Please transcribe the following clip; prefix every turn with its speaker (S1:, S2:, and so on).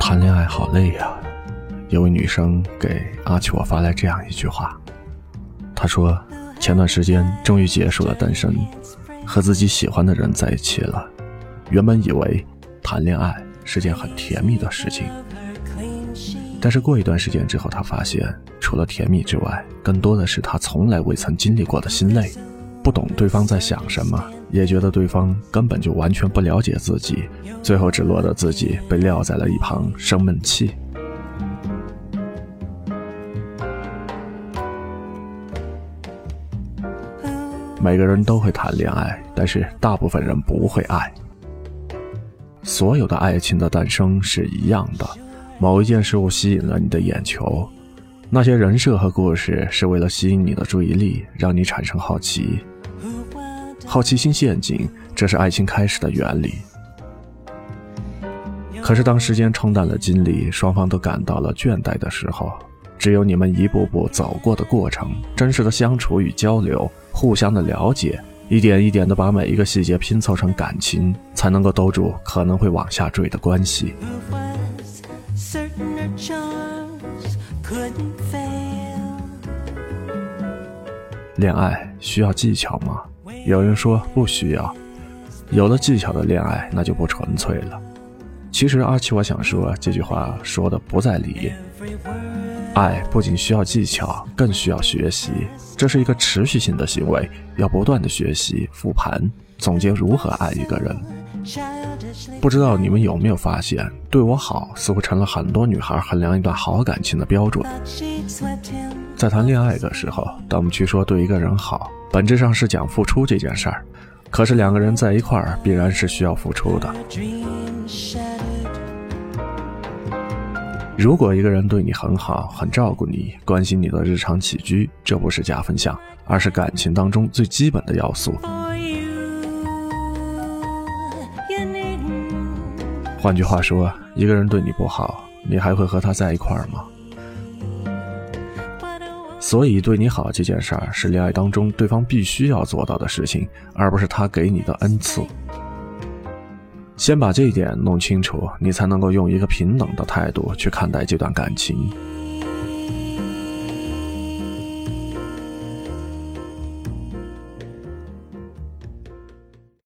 S1: 谈恋爱好累呀！有位女生给阿奇我发来这样一句话，她说：“前段时间终于结束了单身，和自己喜欢的人在一起了。原本以为谈恋爱是件很甜蜜的事情，但是过一段时间之后，她发现除了甜蜜之外，更多的是她从来未曾经历过的心累。不懂对方在想什么，也觉得对方根本就完全不了解自己，最后只落得自己被撂在了一旁生闷气。”每个人都会谈恋爱，但是大部分人不会爱。所有的爱情的诞生是一样的，某一件事物吸引了你的眼球，那些人设和故事是为了吸引你的注意力，让你产生好奇。好奇心陷阱，这是爱情开始的原理。可是当时间冲淡了精力，双方都感到了倦怠的时候，只有你们一步步走过的过程，真实的相处与交流。互相的了解，一点一点的把每一个细节拼凑成感情，才能够兜住可能会往下坠的关系。恋爱需要技巧吗？有人说不需要。有了技巧的恋爱，那就不纯粹了。其实阿奇，我想说这句话说的不在理。爱不仅需要技巧，更需要学习。这是一个持续性的行为，要不断的学习、复盘、总结如何爱一个人。不知道你们有没有发现，对我好似乎成了很多女孩衡量一段好感情的标准。在谈恋爱的时候，当我们去说对一个人好，本质上是讲付出这件事儿。可是两个人在一块儿，必然是需要付出的。如果一个人对你很好，很照顾你，关心你的日常起居，这不是加分项，而是感情当中最基本的要素。换句话说，一个人对你不好，你还会和他在一块儿吗？所以，对你好这件事儿是恋爱当中对方必须要做到的事情，而不是他给你的恩赐。先把这一点弄清楚，你才能够用一个平等的态度去看待这段感情。